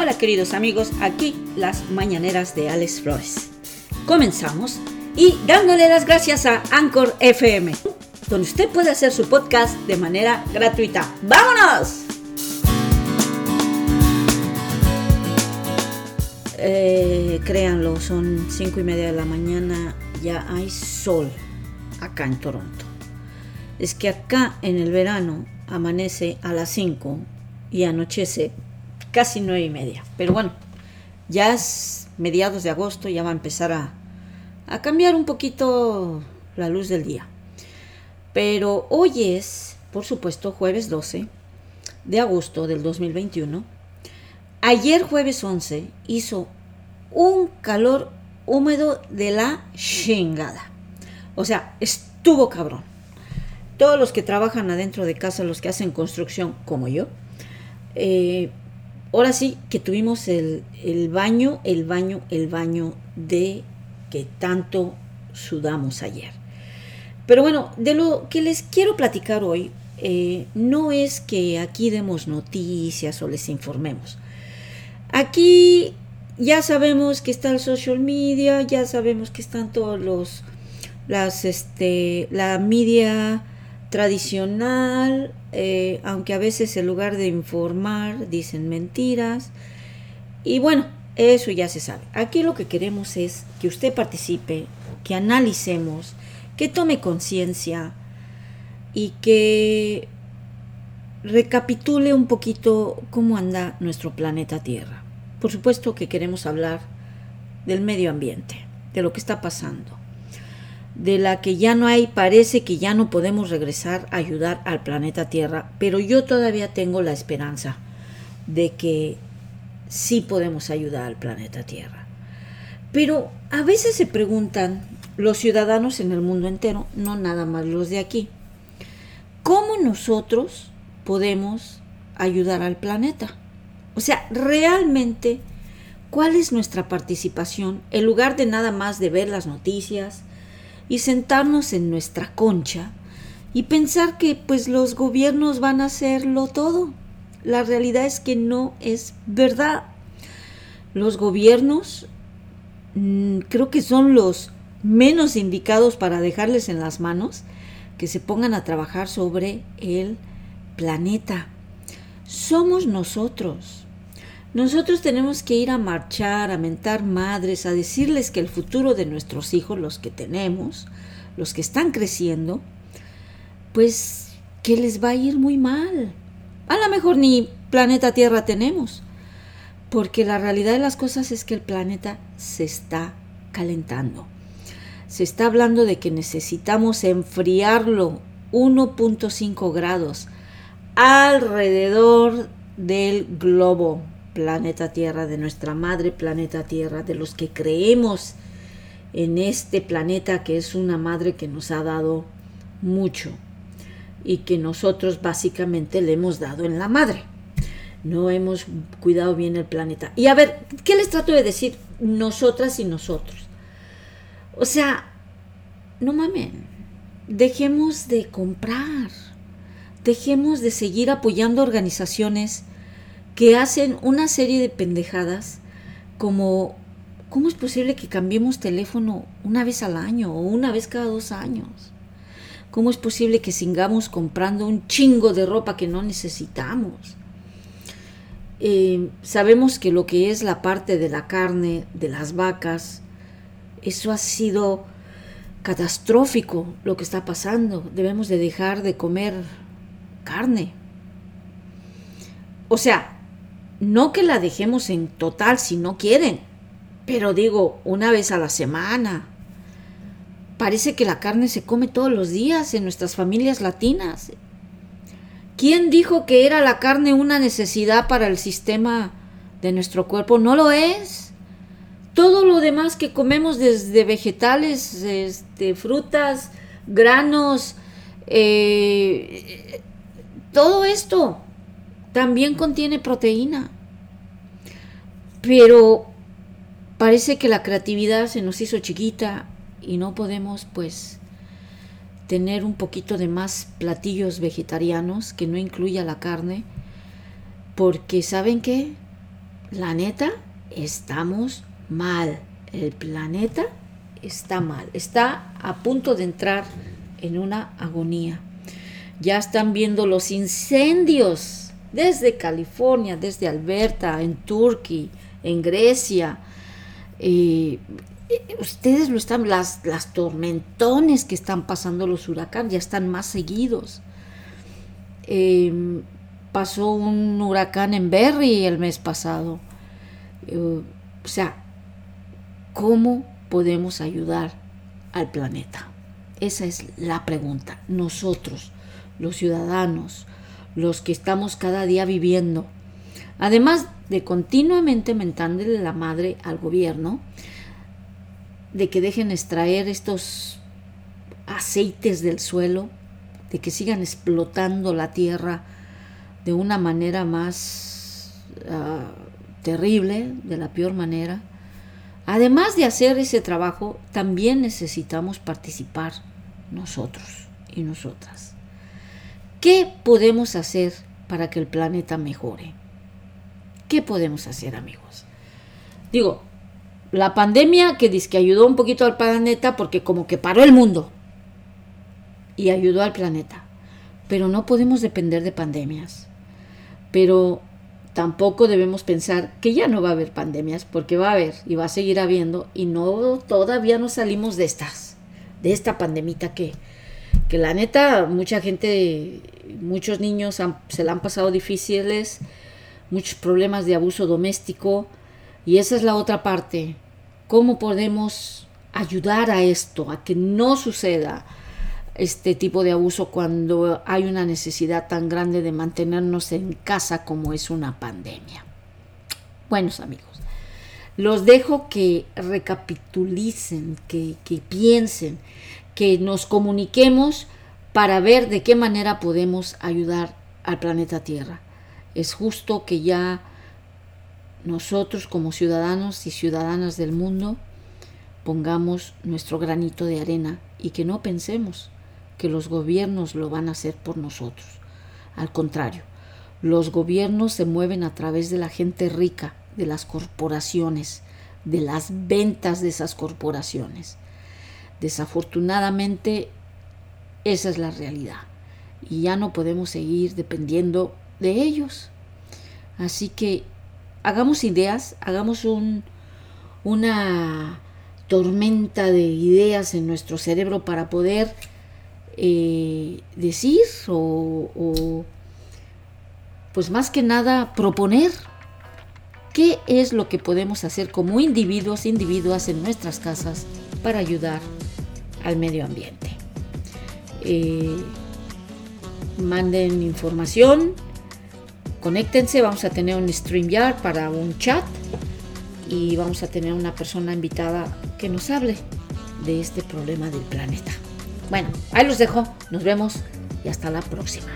Hola queridos amigos, aquí las mañaneras de Alex Flores. Comenzamos y dándole las gracias a Anchor FM, donde usted puede hacer su podcast de manera gratuita. ¡Vámonos! Eh, créanlo, son cinco y media de la mañana, ya hay sol acá en Toronto. Es que acá en el verano amanece a las 5 y anochece casi nueve y media. Pero bueno, ya es mediados de agosto, ya va a empezar a, a cambiar un poquito la luz del día. Pero hoy es, por supuesto, jueves 12 de agosto del 2021. Ayer jueves 11 hizo un calor húmedo de la chingada. O sea, estuvo cabrón. Todos los que trabajan adentro de casa, los que hacen construcción como yo, eh, ahora sí que tuvimos el, el, baño, el baño, el baño de que tanto sudamos ayer. Pero bueno, de lo que les quiero platicar hoy, eh, no es que aquí demos noticias o les informemos. Aquí ya sabemos que está el social media, ya sabemos que están todos los, las, este, la media tradicional, eh, aunque a veces en lugar de informar dicen mentiras. Y bueno, eso ya se sabe. Aquí lo que queremos es que usted participe, que analicemos, que tome conciencia y que recapitule un poquito cómo anda nuestro planeta Tierra. Por supuesto que queremos hablar del medio ambiente, de lo que está pasando, de la que ya no hay, parece que ya no podemos regresar a ayudar al planeta Tierra, pero yo todavía tengo la esperanza de que sí podemos ayudar al planeta Tierra. Pero a veces se preguntan los ciudadanos en el mundo entero, no nada más los de aquí, ¿cómo nosotros podemos ayudar al planeta? O sea, realmente, ¿cuál es nuestra participación en lugar de nada más de ver las noticias y sentarnos en nuestra concha y pensar que pues los gobiernos van a hacerlo todo? La realidad es que no es verdad. Los gobiernos mmm, creo que son los menos indicados para dejarles en las manos que se pongan a trabajar sobre el planeta. Somos nosotros. Nosotros tenemos que ir a marchar, a mentar madres, a decirles que el futuro de nuestros hijos, los que tenemos, los que están creciendo, pues que les va a ir muy mal. A lo mejor ni planeta Tierra tenemos, porque la realidad de las cosas es que el planeta se está calentando. Se está hablando de que necesitamos enfriarlo 1.5 grados alrededor del globo planeta Tierra, de nuestra madre planeta Tierra, de los que creemos en este planeta que es una madre que nos ha dado mucho y que nosotros básicamente le hemos dado en la madre. No hemos cuidado bien el planeta. Y a ver, ¿qué les trato de decir nosotras y nosotros? O sea, no mamen, dejemos de comprar, dejemos de seguir apoyando organizaciones que hacen una serie de pendejadas como ¿cómo es posible que cambiemos teléfono una vez al año o una vez cada dos años? ¿Cómo es posible que sigamos comprando un chingo de ropa que no necesitamos? Eh, sabemos que lo que es la parte de la carne, de las vacas, eso ha sido catastrófico lo que está pasando. Debemos de dejar de comer carne. O sea, no que la dejemos en total si no quieren, pero digo, una vez a la semana. Parece que la carne se come todos los días en nuestras familias latinas. ¿Quién dijo que era la carne una necesidad para el sistema de nuestro cuerpo? No lo es. Todo lo demás que comemos desde vegetales, este, frutas, granos, eh, todo esto también contiene proteína. Pero parece que la creatividad se nos hizo chiquita y no podemos pues tener un poquito de más platillos vegetarianos que no incluya la carne, porque ¿saben qué? la neta, estamos mal. El planeta está mal. Está a punto de entrar en una agonía. Ya están viendo los incendios desde California, desde Alberta, en Turquía, en Grecia. Eh, ustedes lo están, las, las tormentones que están pasando los huracanes ya están más seguidos. Em, pasó un huracán en Berry el mes pasado. Eh, o sea, ¿cómo podemos ayudar al planeta? Esa es la pregunta. Nosotros, los ciudadanos, los que estamos cada día viviendo, además de continuamente mentándole la madre al gobierno, de que dejen extraer estos aceites del suelo, de que sigan explotando la tierra de una manera más ah, terrible, de la peor manera. Además de hacer ese trabajo, también necesitamos participar nosotros y nosotras. ¿Qué podemos hacer para que el planeta mejore? ¿Qué podemos hacer, amigos? Digo, la pandemia que dice que ayudó un poquito al planeta porque como que paró el mundo y ayudó al planeta. Pero no podemos depender de pandemias. Pero tampoco debemos pensar que ya no va a haber pandemias, porque va a haber y va a seguir habiendo y no todavía no salimos de estas, de esta pandemita que, que la neta mucha gente, muchos niños se la han pasado difíciles, muchos problemas de abuso doméstico, y esa es la otra parte. ¿Cómo podemos ayudar a esto, a que no suceda este tipo de abuso cuando hay una necesidad tan grande de mantenernos en casa como es una pandemia? Buenos amigos, los dejo que recapitulicen, que, que piensen, que nos comuniquemos para ver de qué manera podemos ayudar al planeta Tierra. Es justo que ya nosotros como ciudadanos y ciudadanas del mundo pongamos nuestro granito de arena y que no pensemos que los gobiernos lo van a hacer por nosotros. Al contrario, los gobiernos se mueven a través de la gente rica, de las corporaciones, de las ventas de esas corporaciones. Desafortunadamente, esa es la realidad. Y ya no podemos seguir dependiendo de ellos. Así que hagamos ideas, hagamos un, una tormenta de ideas en nuestro cerebro para poder eh, decir o, pues más que nada proponer qué es lo que podemos hacer como individuos, individuas en nuestras casas para ayudar al medio ambiente. Eh, manden información, conéctense, vamos a tener un StreamYard para un chat y vamos a tener una persona invitada que nos hable de este problema del planeta. Bueno, ahí los dejo, nos vemos y hasta la próxima.